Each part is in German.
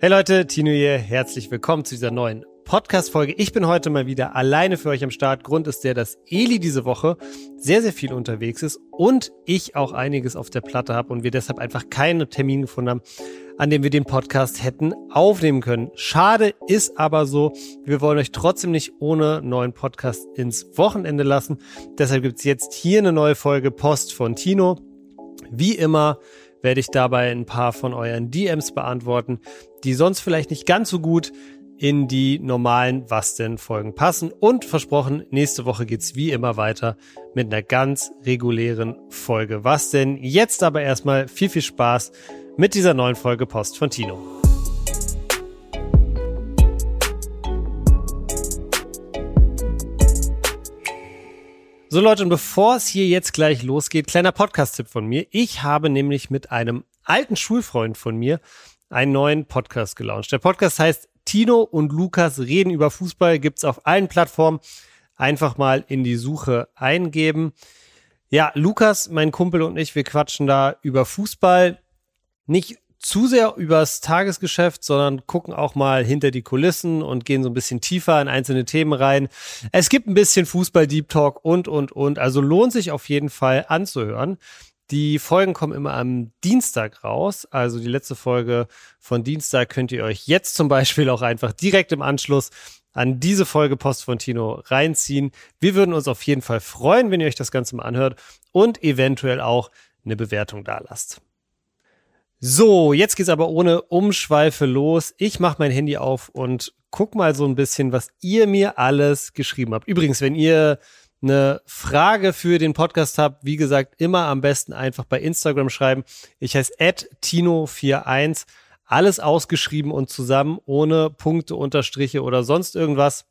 Hey Leute, Tino hier, herzlich willkommen zu dieser neuen Podcast-Folge. Ich bin heute mal wieder alleine für euch am Start. Grund ist der, dass Eli diese Woche sehr, sehr viel unterwegs ist und ich auch einiges auf der Platte habe und wir deshalb einfach keinen Termin gefunden haben, an dem wir den Podcast hätten aufnehmen können. Schade ist aber so, wir wollen euch trotzdem nicht ohne neuen Podcast ins Wochenende lassen. Deshalb gibt's jetzt hier eine neue Folge Post von Tino. Wie immer werde ich dabei ein paar von euren DMs beantworten, die sonst vielleicht nicht ganz so gut in die normalen Was denn Folgen passen. Und versprochen, nächste Woche geht's wie immer weiter mit einer ganz regulären Folge Was denn. Jetzt aber erstmal viel, viel Spaß mit dieser neuen Folge Post von Tino. So Leute, und bevor es hier jetzt gleich losgeht, kleiner Podcast-Tipp von mir. Ich habe nämlich mit einem alten Schulfreund von mir einen neuen Podcast gelauncht. Der Podcast heißt Tino und Lukas reden über Fußball, gibt's auf allen Plattformen. Einfach mal in die Suche eingeben. Ja, Lukas, mein Kumpel und ich, wir quatschen da über Fußball. Nicht zu sehr übers Tagesgeschäft, sondern gucken auch mal hinter die Kulissen und gehen so ein bisschen tiefer in einzelne Themen rein. Es gibt ein bisschen Fußball-Deep Talk und, und, und. Also lohnt sich auf jeden Fall anzuhören. Die Folgen kommen immer am Dienstag raus. Also die letzte Folge von Dienstag könnt ihr euch jetzt zum Beispiel auch einfach direkt im Anschluss an diese Folge Post von Tino reinziehen. Wir würden uns auf jeden Fall freuen, wenn ihr euch das Ganze mal anhört und eventuell auch eine Bewertung da lasst. So, jetzt geht's aber ohne Umschweife los. Ich mache mein Handy auf und guck mal so ein bisschen, was ihr mir alles geschrieben habt. Übrigens, wenn ihr eine Frage für den Podcast habt, wie gesagt, immer am besten einfach bei Instagram schreiben. Ich heiße Tino41, alles ausgeschrieben und zusammen, ohne Punkte, Unterstriche oder sonst irgendwas.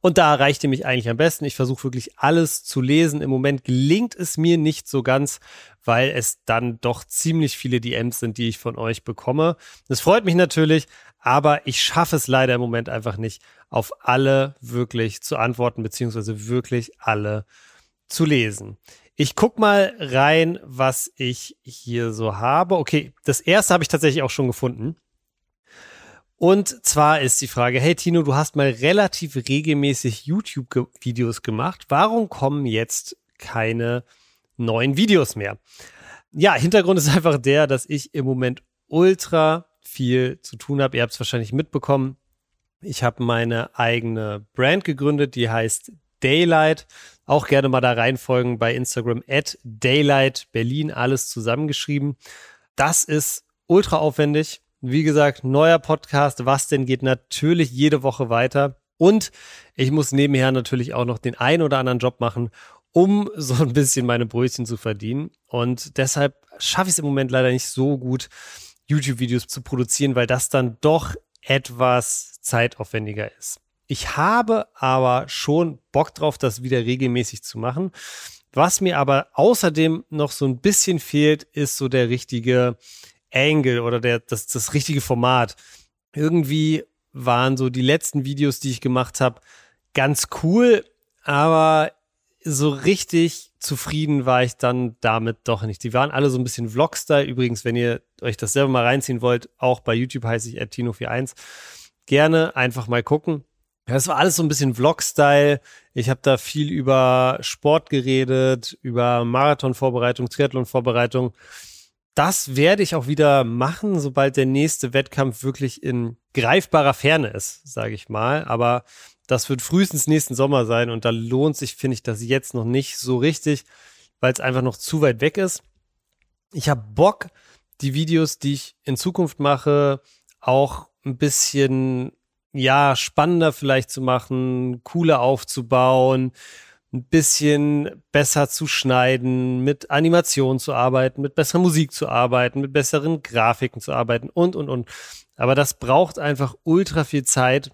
Und da erreicht ihr mich eigentlich am besten. Ich versuche wirklich alles zu lesen. Im Moment gelingt es mir nicht so ganz, weil es dann doch ziemlich viele DMs sind, die ich von euch bekomme. Das freut mich natürlich, aber ich schaffe es leider im Moment einfach nicht, auf alle wirklich zu antworten, beziehungsweise wirklich alle zu lesen. Ich guck mal rein, was ich hier so habe. Okay, das erste habe ich tatsächlich auch schon gefunden. Und zwar ist die Frage, hey Tino, du hast mal relativ regelmäßig YouTube-Videos gemacht. Warum kommen jetzt keine neuen Videos mehr? Ja, Hintergrund ist einfach der, dass ich im Moment ultra viel zu tun habe. Ihr habt es wahrscheinlich mitbekommen. Ich habe meine eigene Brand gegründet, die heißt Daylight. Auch gerne mal da reinfolgen bei Instagram at Daylight Berlin, alles zusammengeschrieben. Das ist ultra aufwendig. Wie gesagt, neuer Podcast. Was denn geht natürlich jede Woche weiter. Und ich muss nebenher natürlich auch noch den einen oder anderen Job machen, um so ein bisschen meine Brötchen zu verdienen. Und deshalb schaffe ich es im Moment leider nicht so gut, YouTube-Videos zu produzieren, weil das dann doch etwas zeitaufwendiger ist. Ich habe aber schon Bock drauf, das wieder regelmäßig zu machen. Was mir aber außerdem noch so ein bisschen fehlt, ist so der richtige Angle oder der, das, das richtige Format. Irgendwie waren so die letzten Videos, die ich gemacht habe, ganz cool, aber so richtig zufrieden war ich dann damit doch nicht. Die waren alle so ein bisschen Vlog-Style. Übrigens, wenn ihr euch das selber mal reinziehen wollt, auch bei YouTube heiße ich Tino41. Gerne einfach mal gucken. Das war alles so ein bisschen Vlog-Style. Ich habe da viel über Sport geredet, über Marathon-Vorbereitung, Triathlon-Vorbereitung. Das werde ich auch wieder machen, sobald der nächste Wettkampf wirklich in greifbarer Ferne ist, sage ich mal. Aber das wird frühestens nächsten Sommer sein und da lohnt sich, finde ich, das jetzt noch nicht so richtig, weil es einfach noch zu weit weg ist. Ich habe Bock, die Videos, die ich in Zukunft mache, auch ein bisschen ja spannender vielleicht zu machen, cooler aufzubauen, ein bisschen besser zu schneiden, mit Animation zu arbeiten, mit besserer Musik zu arbeiten, mit besseren Grafiken zu arbeiten und und und. Aber das braucht einfach ultra viel Zeit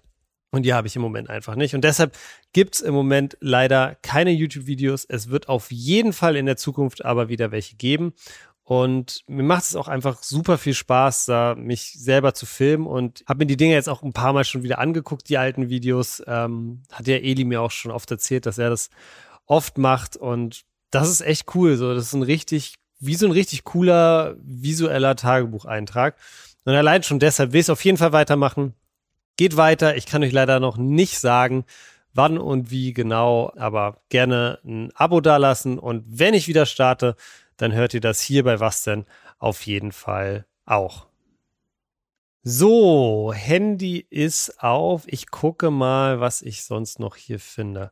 und die habe ich im Moment einfach nicht. Und deshalb gibt's im Moment leider keine YouTube-Videos. Es wird auf jeden Fall in der Zukunft aber wieder welche geben. Und mir macht es auch einfach super viel Spaß, da mich selber zu filmen und habe mir die Dinge jetzt auch ein paar Mal schon wieder angeguckt, die alten Videos. Ähm, hat ja Eli mir auch schon oft erzählt, dass er das oft macht und das ist echt cool. So, das ist ein richtig, wie so ein richtig cooler visueller Tagebucheintrag. Und allein schon deshalb will ich es auf jeden Fall weitermachen. Geht weiter. Ich kann euch leider noch nicht sagen, wann und wie genau, aber gerne ein Abo dalassen. Und wenn ich wieder starte, dann hört ihr das hier bei Was denn auf jeden Fall auch. So, Handy ist auf. Ich gucke mal, was ich sonst noch hier finde.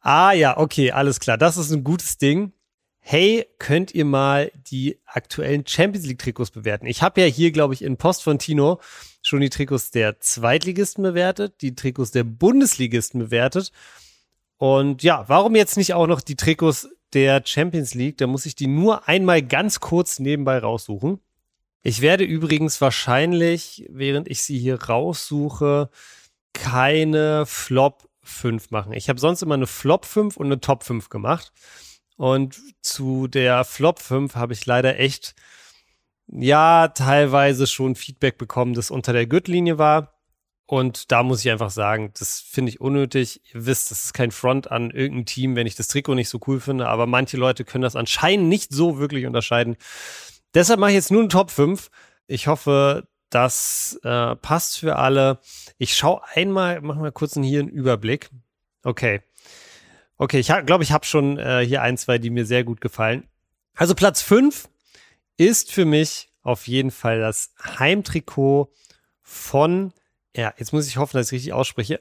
Ah ja, okay, alles klar. Das ist ein gutes Ding. Hey, könnt ihr mal die aktuellen Champions League Trikots bewerten? Ich habe ja hier, glaube ich, in Post von Tino schon die Trikots der Zweitligisten bewertet, die Trikots der Bundesligisten bewertet. Und ja, warum jetzt nicht auch noch die Trikots der Champions League? Da muss ich die nur einmal ganz kurz nebenbei raussuchen. Ich werde übrigens wahrscheinlich, während ich sie hier raussuche, keine Flop 5 machen. Ich habe sonst immer eine Flop 5 und eine Top 5 gemacht. Und zu der Flop 5 habe ich leider echt, ja, teilweise schon Feedback bekommen, das unter der Gürtellinie war. Und da muss ich einfach sagen, das finde ich unnötig. Ihr wisst, das ist kein Front an irgendein Team, wenn ich das Trikot nicht so cool finde. Aber manche Leute können das anscheinend nicht so wirklich unterscheiden. Deshalb mache ich jetzt nur eine Top 5. Ich hoffe, das äh, passt für alle. Ich schaue einmal, mach mal kurz hier einen Überblick. Okay. Okay, ich glaube, ich habe schon äh, hier ein, zwei, die mir sehr gut gefallen. Also Platz 5 ist für mich auf jeden Fall das Heimtrikot von, ja, jetzt muss ich hoffen, dass ich richtig ausspreche.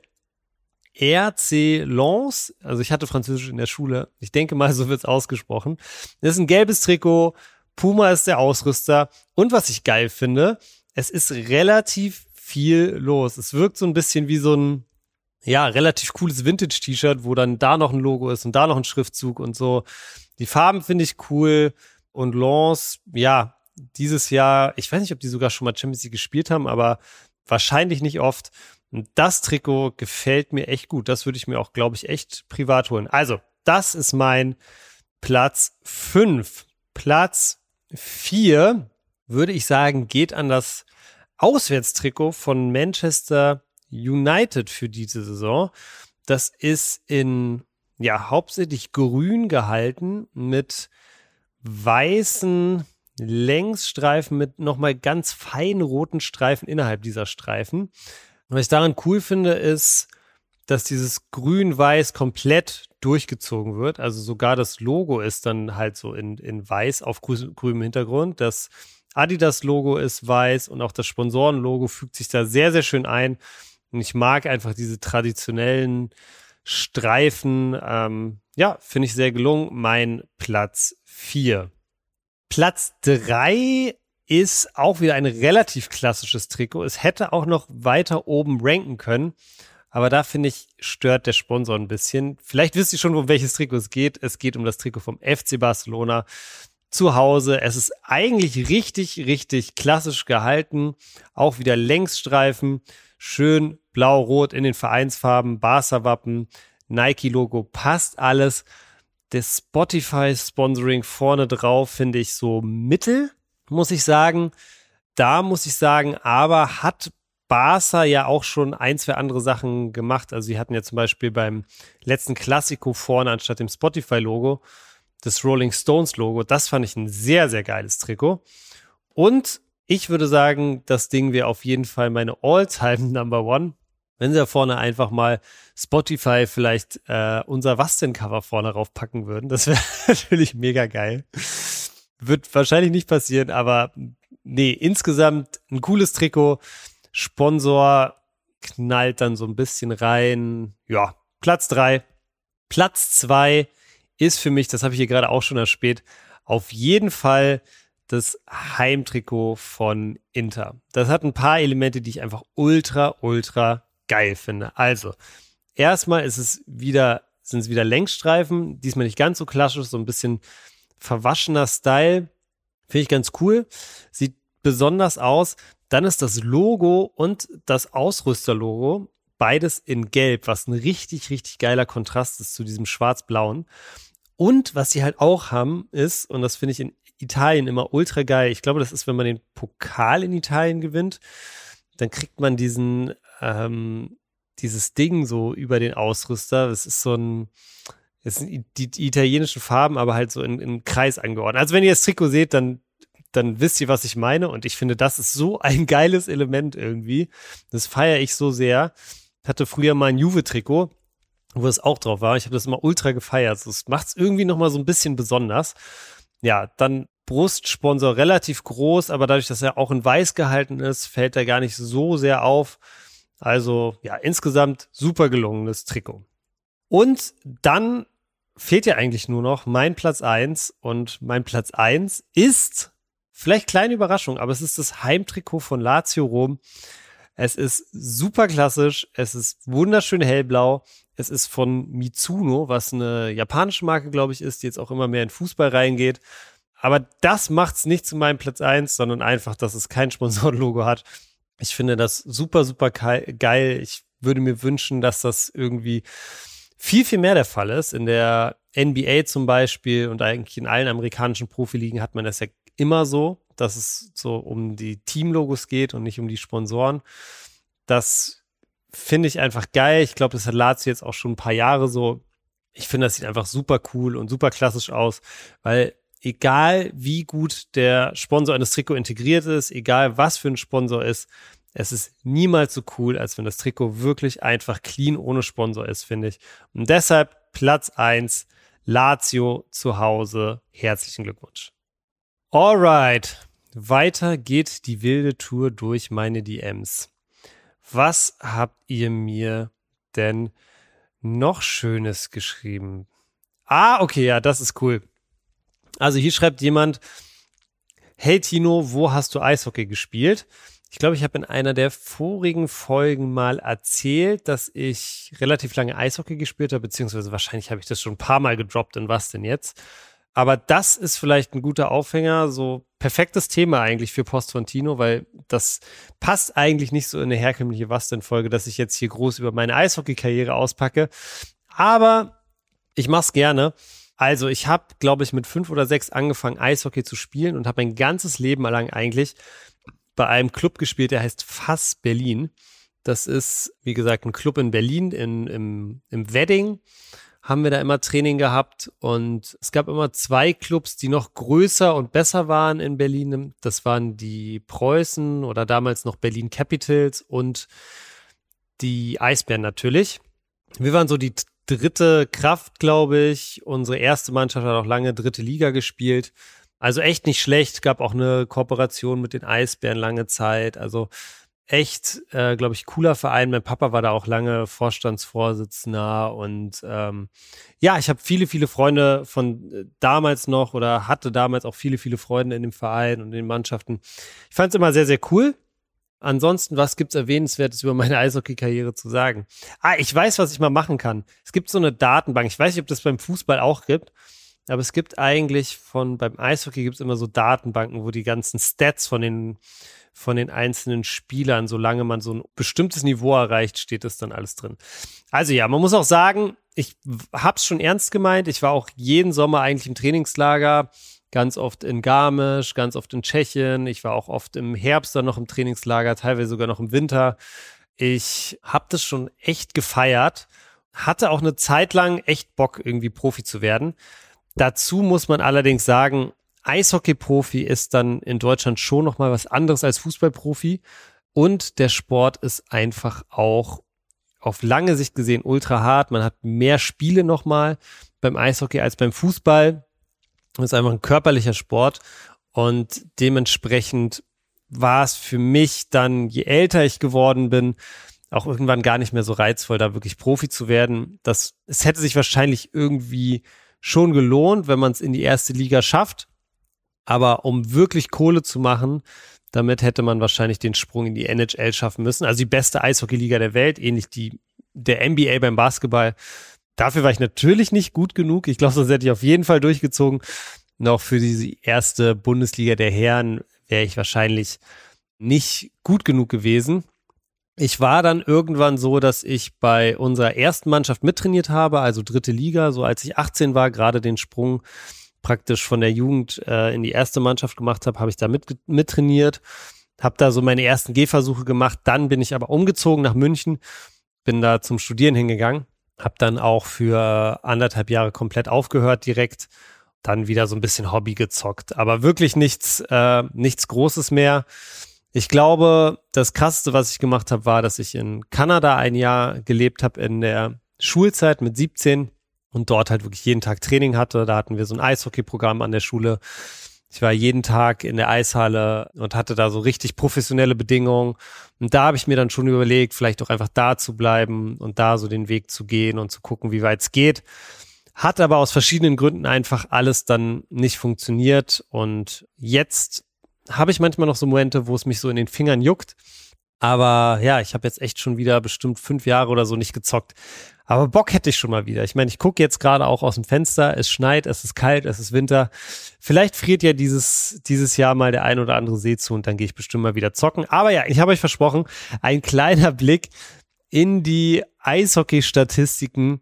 RC Lens, also ich hatte Französisch in der Schule, ich denke mal, so wird es ausgesprochen. Das ist ein gelbes Trikot Puma ist der Ausrüster. Und was ich geil finde, es ist relativ viel los. Es wirkt so ein bisschen wie so ein, ja, relativ cooles Vintage-T-Shirt, wo dann da noch ein Logo ist und da noch ein Schriftzug und so. Die Farben finde ich cool. Und Lance, ja, dieses Jahr, ich weiß nicht, ob die sogar schon mal Champions League gespielt haben, aber wahrscheinlich nicht oft. Und das Trikot gefällt mir echt gut. Das würde ich mir auch, glaube ich, echt privat holen. Also, das ist mein Platz 5. Platz Vier, würde ich sagen, geht an das Auswärtstrikot von Manchester United für diese Saison. Das ist in, ja, hauptsächlich grün gehalten mit weißen Längsstreifen mit nochmal ganz feinen roten Streifen innerhalb dieser Streifen. Was ich daran cool finde, ist, dass dieses Grün-Weiß komplett durchgezogen wird. Also sogar das Logo ist dann halt so in, in weiß auf grünem Hintergrund. Das Adidas-Logo ist weiß und auch das Sponsoren-Logo fügt sich da sehr, sehr schön ein. Und ich mag einfach diese traditionellen Streifen. Ähm, ja, finde ich sehr gelungen. Mein Platz vier. Platz drei ist auch wieder ein relativ klassisches Trikot. Es hätte auch noch weiter oben ranken können. Aber da finde ich, stört der Sponsor ein bisschen. Vielleicht wisst ihr schon, um welches Trikot es geht. Es geht um das Trikot vom FC Barcelona zu Hause. Es ist eigentlich richtig, richtig klassisch gehalten. Auch wieder Längsstreifen. Schön blau-rot in den Vereinsfarben. Barca-Wappen. Nike-Logo. Passt alles. Das Spotify-Sponsoring vorne drauf finde ich so mittel, muss ich sagen. Da muss ich sagen, aber hat Barca ja auch schon ein, zwei andere Sachen gemacht. Also sie hatten ja zum Beispiel beim letzten Klassiko vorne anstatt dem Spotify-Logo das Rolling Stones-Logo. Das fand ich ein sehr, sehr geiles Trikot. Und ich würde sagen, das Ding wäre auf jeden Fall meine All-Time Number One. Wenn sie da vorne einfach mal Spotify vielleicht äh, unser Was denn Cover vorne raufpacken würden, das wäre natürlich mega geil. Wird wahrscheinlich nicht passieren, aber nee, insgesamt ein cooles Trikot. Sponsor knallt dann so ein bisschen rein. Ja, Platz drei. Platz zwei ist für mich, das habe ich hier gerade auch schon erspäht, auf jeden Fall das Heimtrikot von Inter. Das hat ein paar Elemente, die ich einfach ultra, ultra geil finde. Also, erstmal ist es wieder, sind es wieder Längsstreifen, diesmal nicht ganz so klassisch, so ein bisschen verwaschener Style. Finde ich ganz cool. Sieht besonders aus. Dann ist das Logo und das Ausrüsterlogo beides in Gelb, was ein richtig, richtig geiler Kontrast ist zu diesem schwarz-blauen. Und was sie halt auch haben, ist, und das finde ich in Italien immer ultra geil, ich glaube, das ist, wenn man den Pokal in Italien gewinnt, dann kriegt man diesen, ähm, dieses Ding so über den Ausrüster. Das ist so ein, das sind die, italienischen Farben, aber halt so in, in Kreis angeordnet. Also wenn ihr das Trikot seht, dann dann wisst ihr, was ich meine. Und ich finde, das ist so ein geiles Element irgendwie. Das feiere ich so sehr. Ich hatte früher mal ein Juve-Trikot, wo es auch drauf war. Ich habe das immer ultra gefeiert. Das macht es irgendwie nochmal so ein bisschen besonders. Ja, dann Brustsponsor relativ groß, aber dadurch, dass er auch in weiß gehalten ist, fällt er gar nicht so sehr auf. Also ja, insgesamt super gelungenes Trikot. Und dann fehlt ja eigentlich nur noch mein Platz eins und mein Platz eins ist vielleicht kleine Überraschung, aber es ist das Heimtrikot von Lazio Rom. Es ist super klassisch, es ist wunderschön hellblau, es ist von Mitsuno, was eine japanische Marke, glaube ich, ist, die jetzt auch immer mehr in Fußball reingeht. Aber das macht's nicht zu meinem Platz eins, sondern einfach, dass es kein Sponsorenlogo hat. Ich finde das super, super geil. Ich würde mir wünschen, dass das irgendwie viel, viel mehr der Fall ist. In der NBA zum Beispiel und eigentlich in allen amerikanischen Profiligen hat man das ja immer so, dass es so um die Teamlogos geht und nicht um die Sponsoren. Das finde ich einfach geil. Ich glaube, das hat Lazio jetzt auch schon ein paar Jahre so. Ich finde, das sieht einfach super cool und super klassisch aus, weil egal wie gut der Sponsor eines Trikot integriert ist, egal was für ein Sponsor ist, es ist niemals so cool, als wenn das Trikot wirklich einfach clean ohne Sponsor ist, finde ich. Und deshalb Platz eins Lazio zu Hause. Herzlichen Glückwunsch. Alright. Weiter geht die wilde Tour durch meine DMs. Was habt ihr mir denn noch Schönes geschrieben? Ah, okay, ja, das ist cool. Also hier schreibt jemand, hey Tino, wo hast du Eishockey gespielt? Ich glaube, ich habe in einer der vorigen Folgen mal erzählt, dass ich relativ lange Eishockey gespielt habe, beziehungsweise wahrscheinlich habe ich das schon ein paar Mal gedroppt in was denn jetzt. Aber das ist vielleicht ein guter Aufhänger, so perfektes Thema eigentlich für Post von Tino, weil das passt eigentlich nicht so in eine herkömmliche Was denn Folge, dass ich jetzt hier groß über meine Eishockey-Karriere auspacke. Aber ich mach's gerne. Also ich habe, glaube ich, mit fünf oder sechs angefangen, Eishockey zu spielen und habe mein ganzes Leben lang eigentlich bei einem Club gespielt, der heißt Fass Berlin. Das ist, wie gesagt, ein Club in Berlin, in, im, im Wedding haben wir da immer Training gehabt und es gab immer zwei Clubs, die noch größer und besser waren in Berlin. Das waren die Preußen oder damals noch Berlin Capitals und die Eisbären natürlich. Wir waren so die dritte Kraft, glaube ich. Unsere erste Mannschaft hat auch lange dritte Liga gespielt. Also echt nicht schlecht. Gab auch eine Kooperation mit den Eisbären lange Zeit. Also echt, äh, glaube ich, cooler Verein. Mein Papa war da auch lange Vorstandsvorsitzender und ähm, ja, ich habe viele, viele Freunde von äh, damals noch oder hatte damals auch viele, viele Freunde in dem Verein und in den Mannschaften. Ich fand es immer sehr, sehr cool. Ansonsten, was gibt's Erwähnenswertes über meine Eishockey-Karriere zu sagen? Ah, ich weiß, was ich mal machen kann. Es gibt so eine Datenbank. Ich weiß nicht, ob das beim Fußball auch gibt. Aber es gibt eigentlich von, beim Eishockey gibt es immer so Datenbanken, wo die ganzen Stats von den, von den einzelnen Spielern, solange man so ein bestimmtes Niveau erreicht, steht das dann alles drin. Also ja, man muss auch sagen, ich hab's schon ernst gemeint. Ich war auch jeden Sommer eigentlich im Trainingslager, ganz oft in Garmisch, ganz oft in Tschechien. Ich war auch oft im Herbst dann noch im Trainingslager, teilweise sogar noch im Winter. Ich hab das schon echt gefeiert, hatte auch eine Zeit lang echt Bock, irgendwie Profi zu werden. Dazu muss man allerdings sagen, Eishockey-Profi ist dann in Deutschland schon noch mal was anderes als Fußballprofi und der Sport ist einfach auch auf lange Sicht gesehen ultra hart. Man hat mehr Spiele noch mal beim Eishockey als beim Fußball. Das ist einfach ein körperlicher Sport und dementsprechend war es für mich dann, je älter ich geworden bin, auch irgendwann gar nicht mehr so reizvoll, da wirklich Profi zu werden. Das, es hätte sich wahrscheinlich irgendwie schon gelohnt, wenn man es in die erste Liga schafft. Aber um wirklich Kohle zu machen, damit hätte man wahrscheinlich den Sprung in die NHL schaffen müssen. Also die beste Eishockeyliga der Welt, ähnlich die der NBA beim Basketball. Dafür war ich natürlich nicht gut genug. Ich glaube, sonst hätte ich auf jeden Fall durchgezogen. Noch für diese erste Bundesliga der Herren wäre ich wahrscheinlich nicht gut genug gewesen ich war dann irgendwann so, dass ich bei unserer ersten Mannschaft mittrainiert habe, also dritte Liga, so als ich 18 war, gerade den Sprung praktisch von der Jugend äh, in die erste Mannschaft gemacht habe, habe ich da mit, mittrainiert, habe da so meine ersten Gehversuche gemacht. Dann bin ich aber umgezogen nach München, bin da zum Studieren hingegangen, habe dann auch für anderthalb Jahre komplett aufgehört direkt dann wieder so ein bisschen Hobby gezockt. Aber wirklich nichts, äh, nichts Großes mehr. Ich glaube, das Krasseste, was ich gemacht habe, war, dass ich in Kanada ein Jahr gelebt habe in der Schulzeit mit 17 und dort halt wirklich jeden Tag Training hatte. Da hatten wir so ein Eishockey-Programm an der Schule. Ich war jeden Tag in der Eishalle und hatte da so richtig professionelle Bedingungen. Und da habe ich mir dann schon überlegt, vielleicht auch einfach da zu bleiben und da so den Weg zu gehen und zu gucken, wie weit es geht. Hat aber aus verschiedenen Gründen einfach alles dann nicht funktioniert. Und jetzt habe ich manchmal noch so Momente, wo es mich so in den Fingern juckt. Aber ja, ich habe jetzt echt schon wieder bestimmt fünf Jahre oder so nicht gezockt. Aber Bock hätte ich schon mal wieder. Ich meine, ich gucke jetzt gerade auch aus dem Fenster. Es schneit, es ist kalt, es ist Winter. Vielleicht friert ja dieses, dieses Jahr mal der ein oder andere See zu und dann gehe ich bestimmt mal wieder zocken. Aber ja, ich habe euch versprochen, ein kleiner Blick in die Eishockey-Statistiken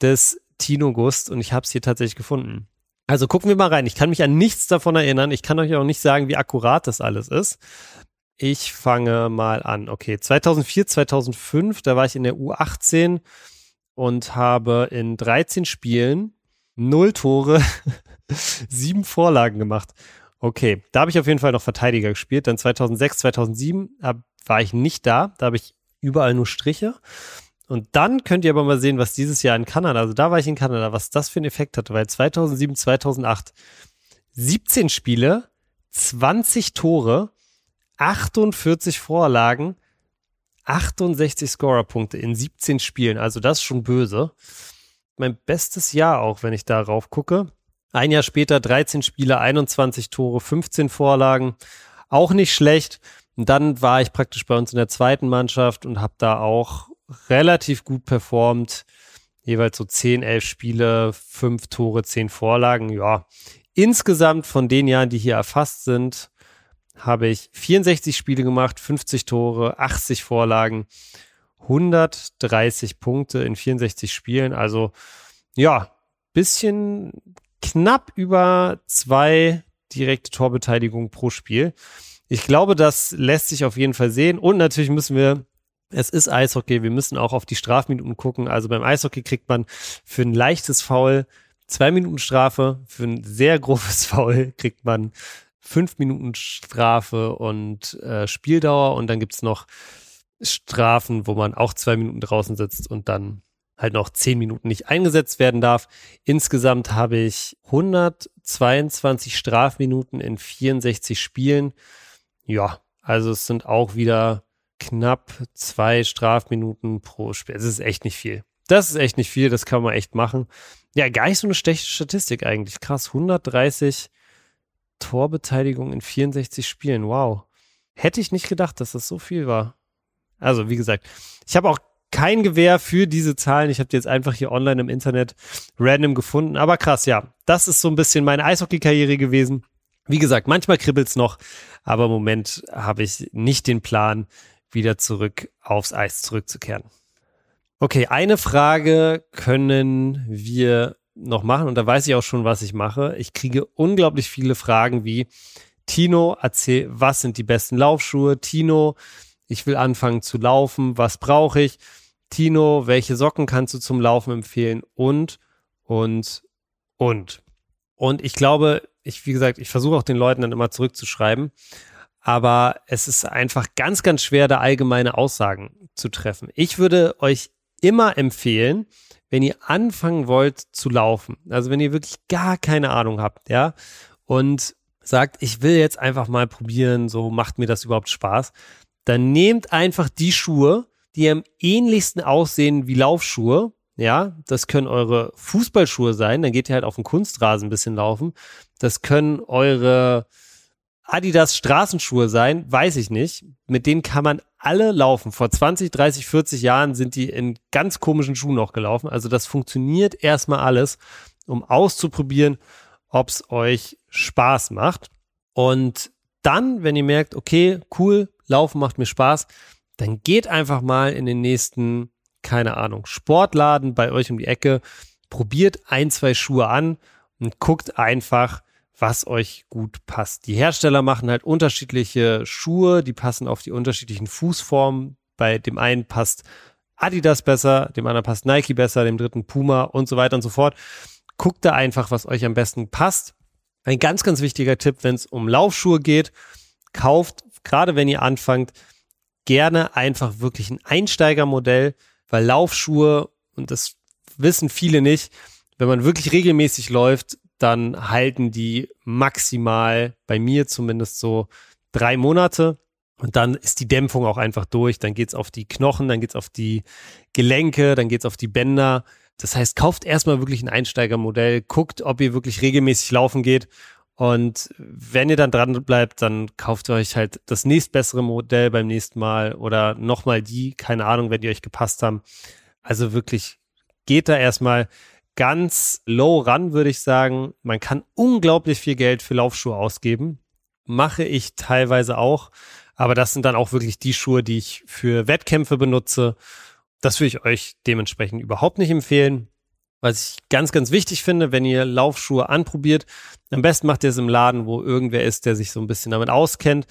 des Tino Gust und ich habe es hier tatsächlich gefunden. Also gucken wir mal rein. Ich kann mich an nichts davon erinnern. Ich kann euch auch nicht sagen, wie akkurat das alles ist. Ich fange mal an. Okay, 2004, 2005, da war ich in der U18 und habe in 13 Spielen null Tore, sieben Vorlagen gemacht. Okay, da habe ich auf jeden Fall noch Verteidiger gespielt. Dann 2006, 2007 hab, war ich nicht da. Da habe ich überall nur Striche. Und dann könnt ihr aber mal sehen, was dieses Jahr in Kanada, also da war ich in Kanada, was das für einen Effekt hatte, weil 2007, 2008 17 Spiele, 20 Tore, 48 Vorlagen, 68 Scorerpunkte in 17 Spielen. Also das ist schon böse. Mein bestes Jahr auch, wenn ich darauf gucke. Ein Jahr später 13 Spiele, 21 Tore, 15 Vorlagen. Auch nicht schlecht. Und dann war ich praktisch bei uns in der zweiten Mannschaft und habe da auch relativ gut performt. Jeweils so 10, 11 Spiele, 5 Tore, 10 Vorlagen. Ja, insgesamt von den Jahren, die hier erfasst sind, habe ich 64 Spiele gemacht, 50 Tore, 80 Vorlagen, 130 Punkte in 64 Spielen. Also ja, bisschen knapp über zwei direkte Torbeteiligungen pro Spiel. Ich glaube, das lässt sich auf jeden Fall sehen. Und natürlich müssen wir es ist Eishockey, wir müssen auch auf die Strafminuten gucken. Also beim Eishockey kriegt man für ein leichtes Foul zwei Minuten Strafe, für ein sehr grobes Foul kriegt man fünf Minuten Strafe und äh, Spieldauer und dann gibt's noch Strafen, wo man auch zwei Minuten draußen sitzt und dann halt noch zehn Minuten nicht eingesetzt werden darf. Insgesamt habe ich 122 Strafminuten in 64 Spielen. Ja, also es sind auch wieder knapp zwei Strafminuten pro Spiel. Das ist echt nicht viel. Das ist echt nicht viel, das kann man echt machen. Ja, gar nicht so eine schlechte Statistik eigentlich. Krass, 130 Torbeteiligung in 64 Spielen. Wow. Hätte ich nicht gedacht, dass das so viel war. Also, wie gesagt, ich habe auch kein Gewehr für diese Zahlen. Ich habe die jetzt einfach hier online im Internet random gefunden. Aber krass, ja. Das ist so ein bisschen meine Eishockey-Karriere gewesen. Wie gesagt, manchmal kribbelt's noch, aber im Moment habe ich nicht den Plan, wieder zurück aufs Eis zurückzukehren. Okay, eine Frage können wir noch machen und da weiß ich auch schon, was ich mache. Ich kriege unglaublich viele Fragen wie Tino, erzähl, was sind die besten Laufschuhe? Tino, ich will anfangen zu laufen, was brauche ich? Tino, welche Socken kannst du zum Laufen empfehlen? Und, und, und. Und ich glaube, ich, wie gesagt, ich versuche auch den Leuten dann immer zurückzuschreiben aber es ist einfach ganz, ganz schwer, da allgemeine Aussagen zu treffen. Ich würde euch immer empfehlen, wenn ihr anfangen wollt zu laufen, also wenn ihr wirklich gar keine Ahnung habt, ja, und sagt, ich will jetzt einfach mal probieren, so macht mir das überhaupt Spaß, dann nehmt einfach die Schuhe, die am ähnlichsten aussehen wie Laufschuhe. Ja, das können eure Fußballschuhe sein, dann geht ihr halt auf den Kunstrasen ein bisschen laufen. Das können eure Adidas Straßenschuhe sein, weiß ich nicht. Mit denen kann man alle laufen. Vor 20, 30, 40 Jahren sind die in ganz komischen Schuhen noch gelaufen. Also das funktioniert erstmal alles, um auszuprobieren, ob es euch Spaß macht. Und dann, wenn ihr merkt, okay, cool, laufen macht mir Spaß, dann geht einfach mal in den nächsten, keine Ahnung, Sportladen bei euch um die Ecke, probiert ein, zwei Schuhe an und guckt einfach, was euch gut passt. Die Hersteller machen halt unterschiedliche Schuhe, die passen auf die unterschiedlichen Fußformen. Bei dem einen passt Adidas besser, dem anderen passt Nike besser, dem dritten Puma und so weiter und so fort. guckt da einfach, was euch am besten passt. Ein ganz, ganz wichtiger Tipp, wenn es um Laufschuhe geht, kauft, gerade wenn ihr anfangt, gerne einfach wirklich ein Einsteigermodell, weil Laufschuhe, und das wissen viele nicht, wenn man wirklich regelmäßig läuft, dann halten die maximal, bei mir zumindest so, drei Monate. Und dann ist die Dämpfung auch einfach durch. Dann geht's auf die Knochen, dann geht's auf die Gelenke, dann geht's auf die Bänder. Das heißt, kauft erstmal wirklich ein Einsteigermodell, guckt, ob ihr wirklich regelmäßig laufen geht. Und wenn ihr dann dran bleibt, dann kauft ihr euch halt das nächstbessere Modell beim nächsten Mal oder nochmal die, keine Ahnung, wenn die euch gepasst haben. Also wirklich, geht da erstmal ganz low ran, würde ich sagen. Man kann unglaublich viel Geld für Laufschuhe ausgeben. Mache ich teilweise auch. Aber das sind dann auch wirklich die Schuhe, die ich für Wettkämpfe benutze das würde ich euch dementsprechend überhaupt nicht empfehlen. Was ich ganz, ganz wichtig finde, wenn ihr Laufschuhe anprobiert, am besten macht ihr es im Laden, wo irgendwer ist, der sich so ein bisschen damit auskennt.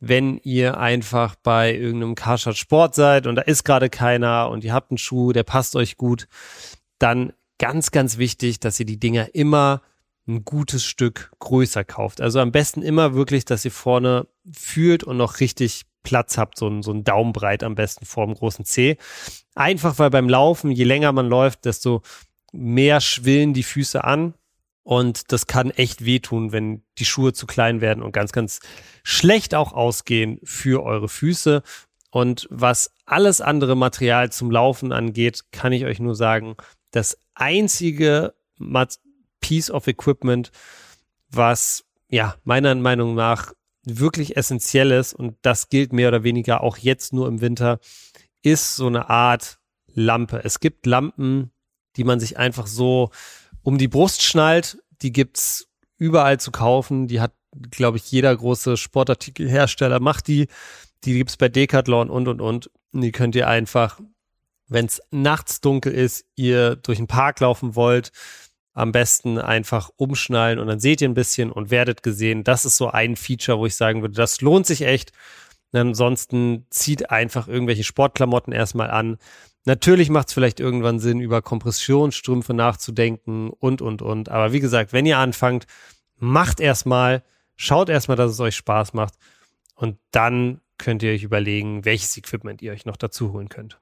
Wenn ihr einfach bei irgendeinem Karstadt Sport seid und da ist gerade keiner und ihr habt einen Schuh, der passt euch gut, dann ganz, ganz wichtig, dass ihr die Dinger immer ein gutes Stück größer kauft. Also am besten immer wirklich, dass ihr vorne fühlt und noch richtig Platz habt, so ein, so ein Daumenbreit am besten vor dem großen C. Einfach weil beim Laufen, je länger man läuft, desto mehr schwillen die Füße an. Und das kann echt wehtun, wenn die Schuhe zu klein werden und ganz, ganz schlecht auch ausgehen für eure Füße. Und was alles andere Material zum Laufen angeht, kann ich euch nur sagen, das einzige Piece of Equipment, was ja meiner Meinung nach wirklich Essentielles und das gilt mehr oder weniger auch jetzt nur im Winter, ist so eine Art Lampe. Es gibt Lampen, die man sich einfach so um die Brust schnallt. Die gibt's überall zu kaufen. Die hat, glaube ich, jeder große Sportartikelhersteller macht die. Die gibt's bei Decathlon und und und. Und die könnt ihr einfach, wenn es nachts dunkel ist, ihr durch den Park laufen wollt, am besten einfach umschnallen und dann seht ihr ein bisschen und werdet gesehen. Das ist so ein Feature, wo ich sagen würde, das lohnt sich echt. Ansonsten zieht einfach irgendwelche Sportklamotten erstmal an. Natürlich macht es vielleicht irgendwann Sinn, über Kompressionsstrümpfe nachzudenken und, und, und. Aber wie gesagt, wenn ihr anfangt, macht erstmal, schaut erstmal, dass es euch Spaß macht. Und dann könnt ihr euch überlegen, welches Equipment ihr euch noch dazu holen könnt.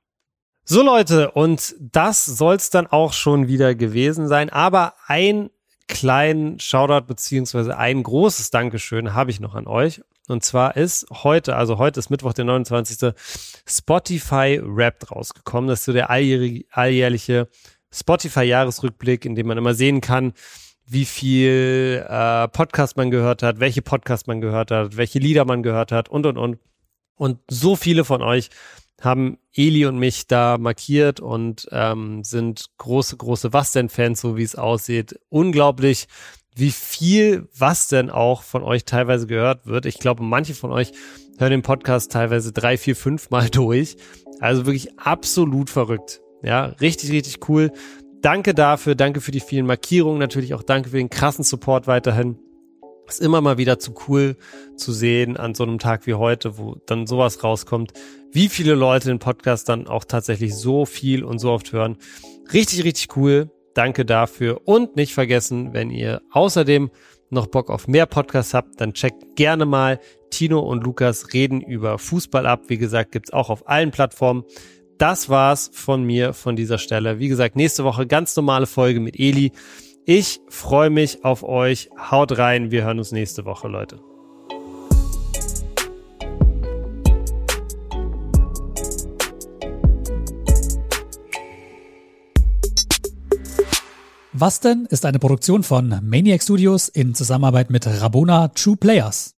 So Leute, und das soll's dann auch schon wieder gewesen sein. Aber ein kleinen Shoutout beziehungsweise ein großes Dankeschön habe ich noch an euch. Und zwar ist heute, also heute ist Mittwoch, der 29. Spotify Wrapped rausgekommen. Das ist so der alljährliche Spotify-Jahresrückblick, in dem man immer sehen kann, wie viel äh, Podcast man gehört hat, welche Podcast man gehört hat, welche Lieder man gehört hat und und und. Und so viele von euch haben Eli und mich da markiert und ähm, sind große, große Was denn Fans, so wie es aussieht. Unglaublich, wie viel Was denn auch von euch teilweise gehört wird. Ich glaube, manche von euch hören den Podcast teilweise drei, vier, fünf Mal durch. Also wirklich absolut verrückt. Ja, richtig, richtig cool. Danke dafür, danke für die vielen Markierungen, natürlich auch danke für den krassen Support weiterhin. Ist immer mal wieder zu cool zu sehen an so einem Tag wie heute, wo dann sowas rauskommt, wie viele Leute den Podcast dann auch tatsächlich so viel und so oft hören. Richtig, richtig cool. Danke dafür. Und nicht vergessen, wenn ihr außerdem noch Bock auf mehr Podcasts habt, dann checkt gerne mal Tino und Lukas reden über Fußball ab. Wie gesagt, gibt's auch auf allen Plattformen. Das war's von mir von dieser Stelle. Wie gesagt, nächste Woche ganz normale Folge mit Eli. Ich freue mich auf euch. Haut rein. Wir hören uns nächste Woche, Leute. Was denn ist eine Produktion von Maniac Studios in Zusammenarbeit mit Rabona True Players.